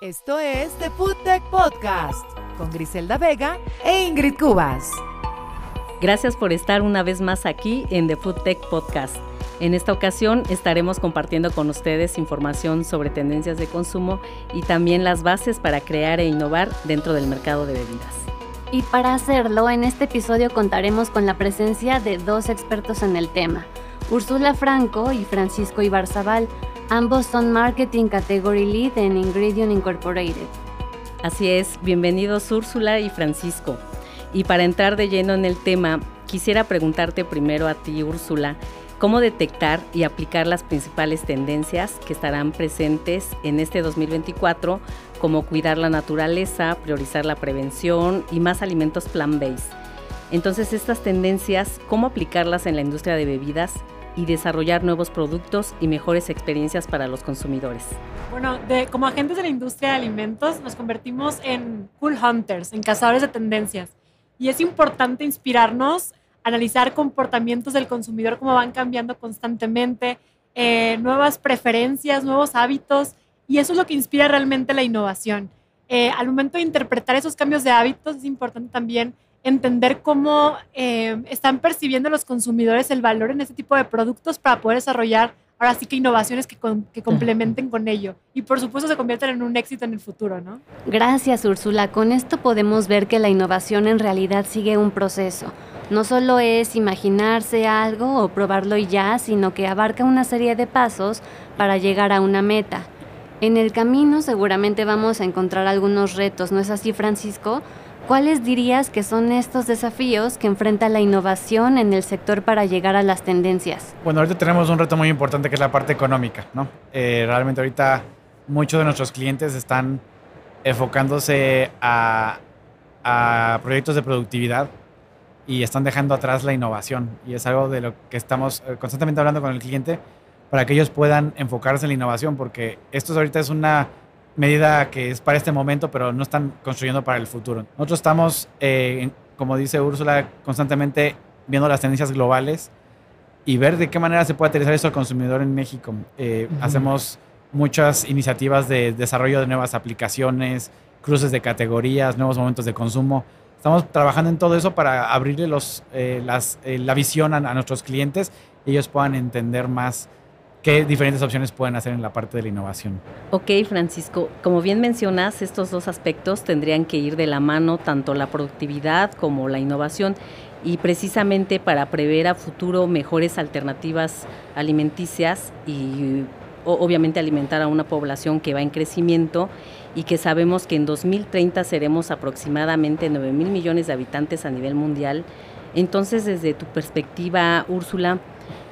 Esto es The Food Tech Podcast con Griselda Vega e Ingrid Cubas. Gracias por estar una vez más aquí en The Food Tech Podcast. En esta ocasión estaremos compartiendo con ustedes información sobre tendencias de consumo y también las bases para crear e innovar dentro del mercado de bebidas. Y para hacerlo, en este episodio contaremos con la presencia de dos expertos en el tema, Úrsula Franco y Francisco Ibarzabal. Ambos son Marketing Category Lead en Ingredient Incorporated. Así es, bienvenidos Úrsula y Francisco. Y para entrar de lleno en el tema, quisiera preguntarte primero a ti, Úrsula, cómo detectar y aplicar las principales tendencias que estarán presentes en este 2024, como cuidar la naturaleza, priorizar la prevención y más alimentos plant-based. Entonces, estas tendencias, ¿cómo aplicarlas en la industria de bebidas y desarrollar nuevos productos y mejores experiencias para los consumidores? Bueno, como agentes de la industria de alimentos nos convertimos en cool hunters, en cazadores de tendencias. Y es importante inspirarnos analizar comportamientos del consumidor, cómo van cambiando constantemente, eh, nuevas preferencias, nuevos hábitos, y eso es lo que inspira realmente la innovación. Eh, al momento de interpretar esos cambios de hábitos, es importante también entender cómo eh, están percibiendo los consumidores el valor en este tipo de productos para poder desarrollar ahora sí que innovaciones que, que, complementen con ello y por supuesto se conviertan en un éxito en el futuro, ¿no? Gracias, Úrsula. Con esto podemos ver que la innovación en realidad sigue un proceso. No solo es imaginarse algo o probarlo y ya, sino que abarca una serie de pasos para llegar a una meta. En el camino seguramente vamos a encontrar algunos retos, ¿no es así, Francisco? ¿Cuáles dirías que son estos desafíos que enfrenta la innovación en el sector para llegar a las tendencias? Bueno, ahorita tenemos un reto muy importante que es la parte económica, ¿no? Eh, realmente ahorita muchos de nuestros clientes están enfocándose a, a proyectos de productividad y están dejando atrás la innovación. Y es algo de lo que estamos eh, constantemente hablando con el cliente para que ellos puedan enfocarse en la innovación, porque esto ahorita es una medida que es para este momento, pero no están construyendo para el futuro. Nosotros estamos, eh, como dice Úrsula, constantemente viendo las tendencias globales y ver de qué manera se puede aterrizar eso al consumidor en México. Eh, hacemos muchas iniciativas de desarrollo de nuevas aplicaciones, cruces de categorías, nuevos momentos de consumo Estamos trabajando en todo eso para abrirle los, eh, las, eh, la visión a, nuestros clientes y ellos puedan entender más qué diferentes opciones pueden hacer en la parte de la innovación. Ok, Francisco, como bien mencionas, estos dos aspectos tendrían que ir de la mano, tanto la productividad como la innovación, y precisamente para prever a futuro mejores alternativas alimenticias y obviamente alimentar a una población que va en crecimiento y que sabemos que en 2030 seremos aproximadamente 9 mil millones de habitantes a nivel mundial. Entonces, desde tu perspectiva, Úrsula,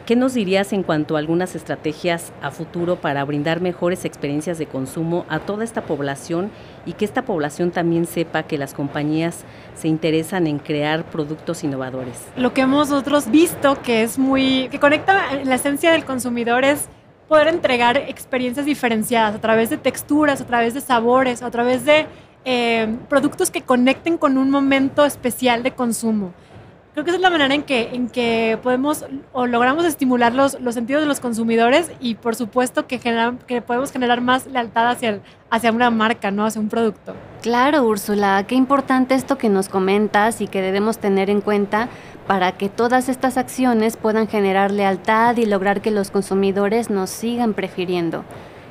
¿qué nos dirías en cuanto a algunas estrategias a futuro para brindar mejores experiencias de consumo a toda esta población y que esta población también sepa que las compañías se interesan en crear productos innovadores? Lo que hemos nosotros visto que es muy, que conecta la esencia del consumidor es poder entregar experiencias diferenciadas a través de texturas, a través de sabores, a través de eh, productos que conecten con un momento especial de consumo. Creo que esa es la manera en que, en que podemos o logramos estimular los, los sentidos de los consumidores y por supuesto que, que podemos generar más lealtad hacia, hacia una marca, ¿no? hacia un producto. Claro, Úrsula, qué importante esto que nos comentas y que debemos tener en cuenta para que todas estas acciones puedan generar lealtad y lograr que los consumidores nos sigan prefiriendo.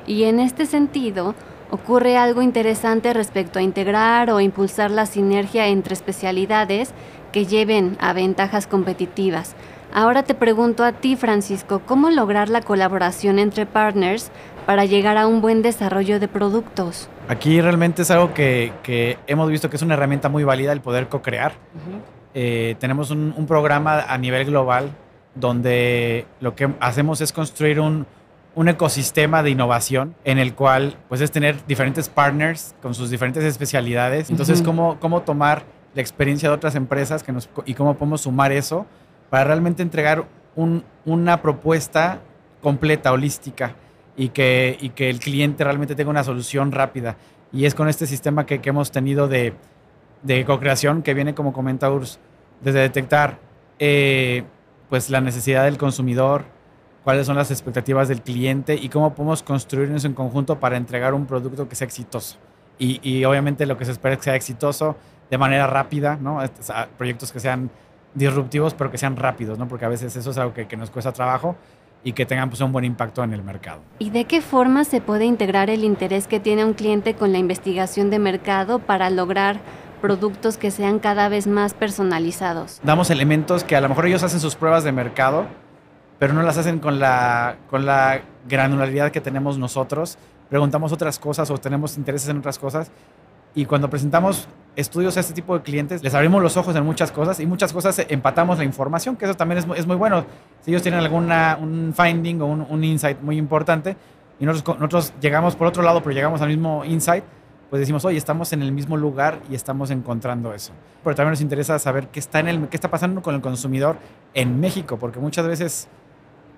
Y en este sentido, ocurre algo interesante respecto a integrar o impulsar la sinergia entre especialidades que lleven a ventajas competitivas. Ahora te pregunto a ti, Francisco, ¿cómo lograr la colaboración entre partners para llegar a un buen desarrollo de productos? Aquí realmente es algo que, hemos visto que es una herramienta muy válida el poder co-crear. Eh, tenemos un, programa a nivel global donde lo que hacemos es construir un, ecosistema de innovación en el cual pues es tener diferentes partners con sus diferentes especialidades. Entonces, cómo, cómo tomar la experiencia de otras empresas que nos, y cómo podemos sumar eso para realmente entregar una propuesta completa, holística y que, y que el cliente realmente tenga una solución rápida. Y es con este sistema que, que hemos tenido de, de co-creación que viene, como comenta Urs, desde detectar eh, pues la necesidad del consumidor, cuáles son las expectativas del cliente y cómo podemos construirnos en conjunto para entregar un producto que sea exitoso. Y, y obviamente lo que se espera es que sea exitoso de manera rápida, ¿no? Proyectos que sean disruptivos, pero que sean rápidos, ¿no? Porque a veces eso es algo que, que nos cuesta trabajo y que tengan pues, un buen impacto en el mercado. ¿Y de qué forma se puede integrar el interés que tiene un cliente con la investigación de mercado para lograr productos que sean cada vez más personalizados? Damos elementos que a lo mejor ellos hacen sus pruebas de mercado, pero no las hacen con la, con la granularidad que tenemos nosotros. Preguntamos otras cosas o tenemos intereses en otras cosas. Y cuando presentamos estudios a este tipo de clientes, les abrimos los ojos en muchas cosas y muchas cosas empatamos la información, que eso también es, es muy bueno. Si ellos tienen alguna un finding o un, un insight muy importante y nosotros, nosotros llegamos por otro lado, pero llegamos al mismo insight, pues decimos, oye, estamos en el mismo lugar y estamos encontrando eso. Pero también nos interesa saber qué está, en el, qué está pasando con el consumidor en México, porque muchas veces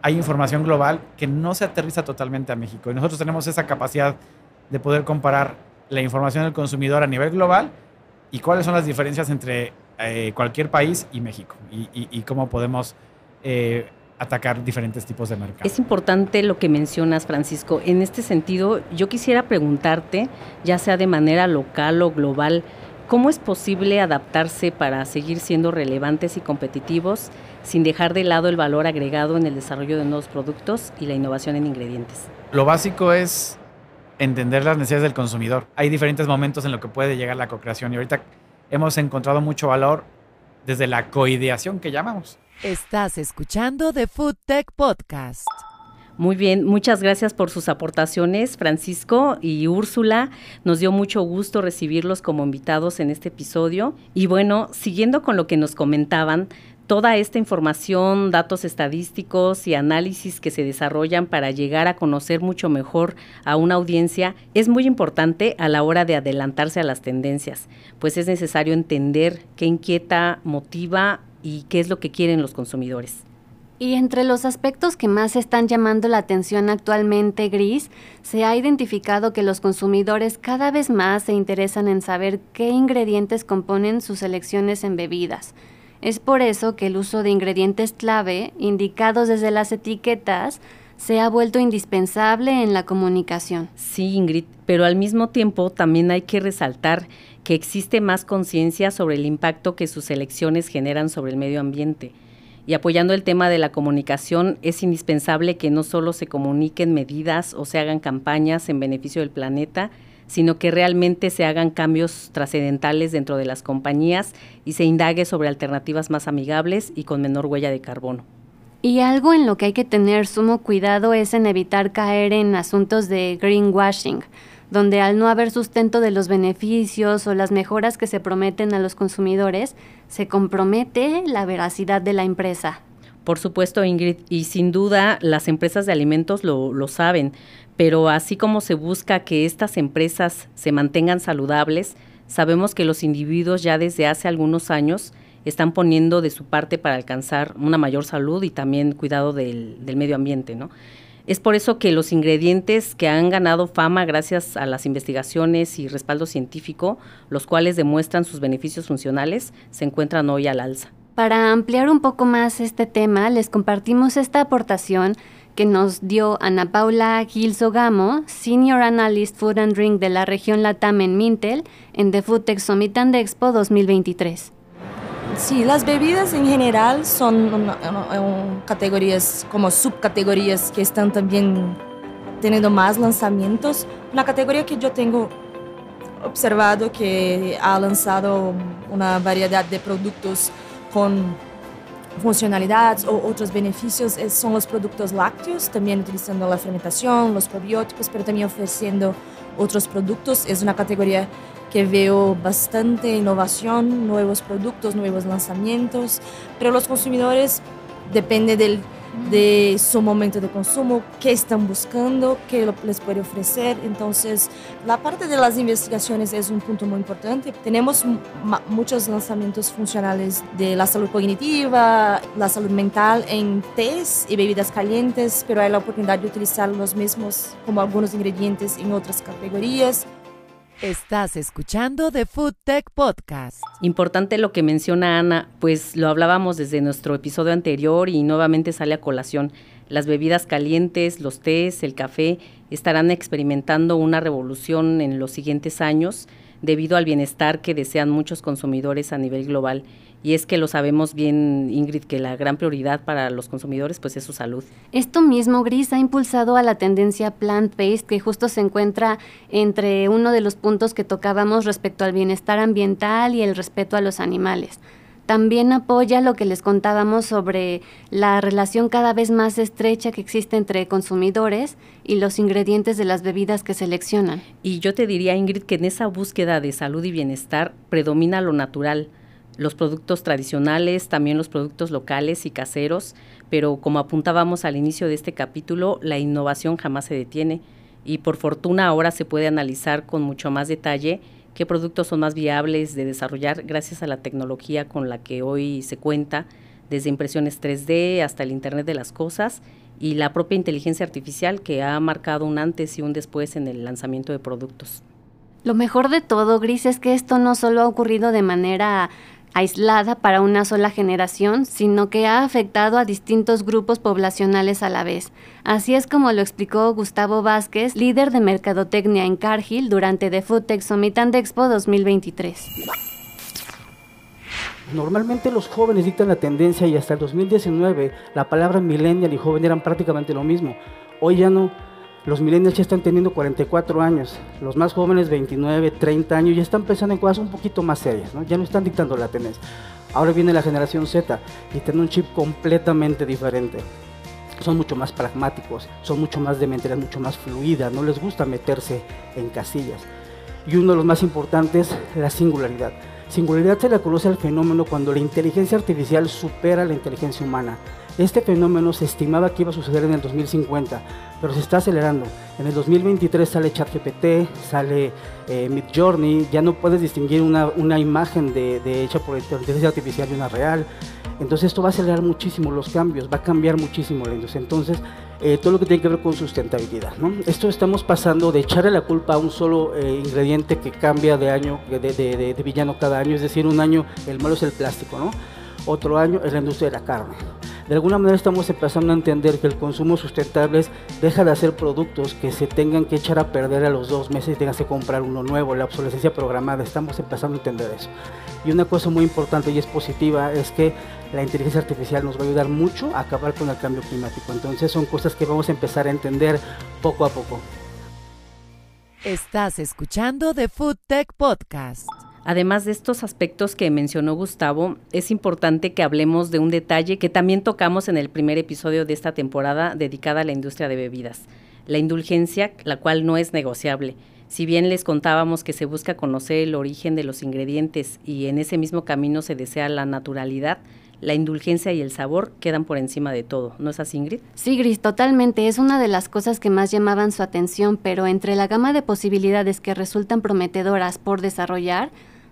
hay información global que no se aterriza totalmente a México. Y nosotros tenemos esa capacidad de poder comparar la información del consumidor a nivel global y cuáles son las diferencias entre eh, cualquier país y México y, cómo podemos eh, atacar diferentes tipos de mercados. Es importante lo que mencionas, Francisco. En este sentido, yo quisiera preguntarte, ya sea de manera local o global, ¿cómo es posible adaptarse para seguir siendo relevantes y competitivos sin dejar de lado el valor agregado en el desarrollo de nuevos productos y la innovación en ingredientes? Lo básico es entender las necesidades del consumidor. Hay diferentes momentos en los que puede llegar la co-creación y ahorita hemos encontrado mucho valor desde la coideación que llamamos. Estás escuchando The Food Tech Podcast. Muy bien, muchas gracias por sus aportaciones, Francisco y Úrsula. Nos dio mucho gusto recibirlos como invitados en este episodio. Y bueno, siguiendo con lo que nos comentaban, toda esta información, datos estadísticos y análisis que se desarrollan para llegar a conocer mucho mejor a una audiencia es muy importante a la hora de adelantarse a las tendencias, pues es necesario entender qué inquieta, motiva y qué es lo que quieren los consumidores. Y entre los aspectos que más están llamando la atención actualmente, Gris, se ha identificado que los consumidores cada vez más se interesan en saber qué ingredientes componen sus elecciones en bebidas. Es por eso que el uso de ingredientes clave, indicados desde las etiquetas, se ha vuelto indispensable en la comunicación. Sí, Ingrid, pero al mismo tiempo también hay que resaltar que existe más conciencia sobre el impacto que sus elecciones generan sobre el medio ambiente y apoyando el tema de la comunicación, es indispensable que no solo se comuniquen medidas o se hagan campañas en beneficio del planeta, sino que realmente se hagan cambios trascendentales dentro de las compañías y se indague sobre alternativas más amigables y con menor huella de carbono. Y algo en lo que hay que tener sumo cuidado es en evitar caer en asuntos de greenwashing, donde al no haber sustento de los beneficios o las mejoras que se prometen a los consumidores, se compromete la veracidad de la empresa. Por supuesto, Ingrid, y sin duda las empresas de alimentos lo, lo saben, pero así como se busca que estas empresas se mantengan saludables, sabemos que los individuos ya desde hace algunos años están poniendo de su parte para alcanzar una mayor salud y también cuidado del, del medio ambiente, ¿no? Es por eso que los ingredientes que han ganado fama gracias a las investigaciones y respaldo científico, los cuales demuestran sus beneficios funcionales, se encuentran hoy al alza. Para ampliar un poco más este tema, les compartimos esta aportación que nos dio Ana Paula Gilsogamo, Senior Analyst Food and Drink de la región Latam en Mintel, en The Food Tech Summit and Expo 2023. Sí, las bebidas en general son categorías como subcategorías que están también teniendo más lanzamientos. Una categoría que yo tengo observado que ha lanzado una variedad de productos con funcionalidades o otros beneficios son los productos lácteos, también utilizando la fermentación, los probióticos, pero también ofreciendo otros productos. Es una categoría que veo bastante innovación, nuevos productos, nuevos lanzamientos, pero los consumidores depende del, de su momento de consumo, qué están buscando, qué les puede ofrecer. Entonces, la parte de las investigaciones es un punto muy importante. Tenemos muchos lanzamientos funcionales de la salud cognitiva, la salud mental en test y bebidas calientes, pero hay la oportunidad de utilizar los mismos como algunos ingredientes en otras categorías. Estás escuchando The Food Tech Podcast. Importante lo que menciona Ana, pues lo hablábamos desde nuestro episodio anterior y nuevamente sale a colación. Las bebidas calientes, los tés, el café estarán experimentando una revolución en los siguientes años debido al bienestar que desean muchos consumidores a nivel global. Y es que lo sabemos bien, Ingrid, que la gran prioridad para los consumidores pues es su salud. Esto mismo, Gris, ha impulsado a la tendencia plant-based que justo se encuentra entre uno de los puntos que tocábamos respecto al bienestar ambiental y el respeto a los animales. También apoya lo que les contábamos sobre la relación cada vez más estrecha que existe entre consumidores y los ingredientes de las bebidas que seleccionan. Y yo te diría, Ingrid, que en esa búsqueda de salud y bienestar predomina lo natural, los productos tradicionales, también los productos locales y caseros, pero como apuntábamos al inicio de este capítulo, la innovación jamás se detiene y por fortuna ahora se puede analizar con mucho más detalle qué productos son más viables de desarrollar gracias a la tecnología con la que hoy se cuenta, desde impresiones 3D hasta el Internet de las Cosas y la propia inteligencia artificial que ha marcado un antes y un después en el lanzamiento de productos. Lo mejor de todo, Gris, es que esto no solo ha ocurrido de manera aislada para una sola generación, sino que ha afectado a distintos grupos poblacionales a la vez. Así es como lo explicó Gustavo Vázquez, líder de mercadotecnia en Cargill durante The Food Tech Summit and Expo 2023. Normalmente los jóvenes dictan la tendencia y hasta el 2019 la palabra millennial y joven eran prácticamente lo mismo. Hoy ya no, los millennials ya están teniendo 44 años, los más jóvenes 29, 30 años, ya están pensando en cosas un poquito más serias, ¿no? ya no están dictando la tendencia. Ahora viene la generación Z y tiene un chip completamente diferente. Son mucho más pragmáticos, son mucho más de mentalidad, mucho más fluida, no les gusta meterse en casillas. Y uno de los más importantes, la singularidad. Singularidad se le conoce al fenómeno cuando la inteligencia artificial supera la inteligencia humana. Este fenómeno se estimaba que iba a suceder en el 2050, pero se está acelerando. En el 2023 sale ChatGPT, sale eh, Midjourney, ya no puedes distinguir una, imagen de, hecha por inteligencia artificial de una real. Entonces esto va a acelerar muchísimo los cambios, va a cambiar muchísimo la industria. Entonces, eh, todo lo que tiene que ver con sustentabilidad. ¿no? Esto estamos pasando de echarle la culpa a un solo eh, ingrediente que cambia de año, de, de, villano cada año, es decir, un año el malo es el plástico, ¿no? otro año es la industria de la carne de alguna manera estamos empezando a entender que el consumo sustentable deja de hacer productos que se tengan que echar a perder a los dos meses y tengas que comprar uno nuevo, la obsolescencia programada, estamos empezando a entender eso. Y una cosa muy importante y es positiva es que la inteligencia artificial nos va a ayudar mucho a acabar con el cambio climático. Entonces son cosas que vamos a empezar a entender poco a poco. Estás escuchando The Food Tech Podcast. Además de estos aspectos que mencionó Gustavo, es importante que hablemos de un detalle que también tocamos en el primer episodio de esta temporada dedicada a la industria de bebidas, la indulgencia, la cual no es negociable. Si bien les contábamos que se busca conocer el origen de los ingredientes y en ese mismo camino se desea la naturalidad, la indulgencia y el sabor quedan por encima de todo, ¿no es así, Ingrid? Sí, Gris, totalmente. Es una de las cosas que más llamaban su atención, pero entre la gama de posibilidades que resultan prometedoras por desarrollar,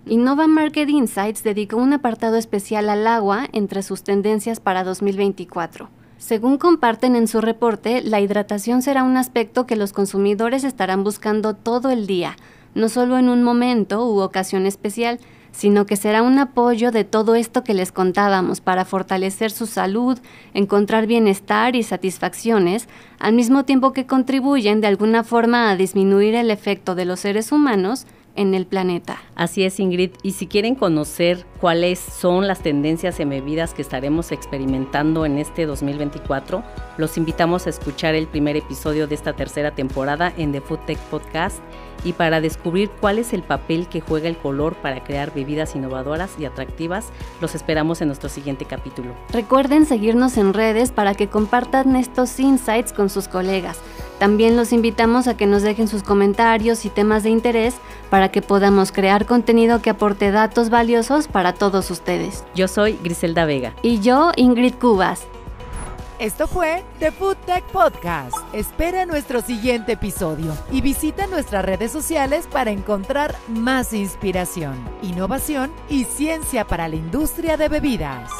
Innova Market Insights dedicó un apartado especial al agua entre sus tendencias para 2024. Según comparten en su reporte, la hidratación será un aspecto que los consumidores estarán buscando todo el día, no solo en un momento u ocasión especial, sino que será un apoyo de todo esto que les contábamos para fortalecer su salud, encontrar bienestar y satisfacciones, al mismo tiempo que contribuyen de alguna forma a disminuir el efecto de los seres humanos en el planeta. Así es, Ingrid. Y si quieren conocer cuáles son las tendencias en bebidas que estaremos experimentando en este 2024, los invitamos a escuchar el primer episodio de esta tercera temporada en The Food Tech Podcast y para descubrir cuál es el papel que juega el color para crear bebidas innovadoras y atractivas, los esperamos en nuestro siguiente capítulo. Recuerden seguirnos en redes para que compartan estos insights con sus colegas. También los invitamos a que nos dejen sus comentarios y temas de interés para que podamos crear contenido que aporte datos valiosos para todos ustedes. Yo soy Griselda Vega. Y yo, Ingrid Cubas. Esto fue The Food Tech Podcast. Espera nuestro siguiente episodio y visita nuestras redes sociales para encontrar más inspiración, innovación y ciencia para la industria de bebidas.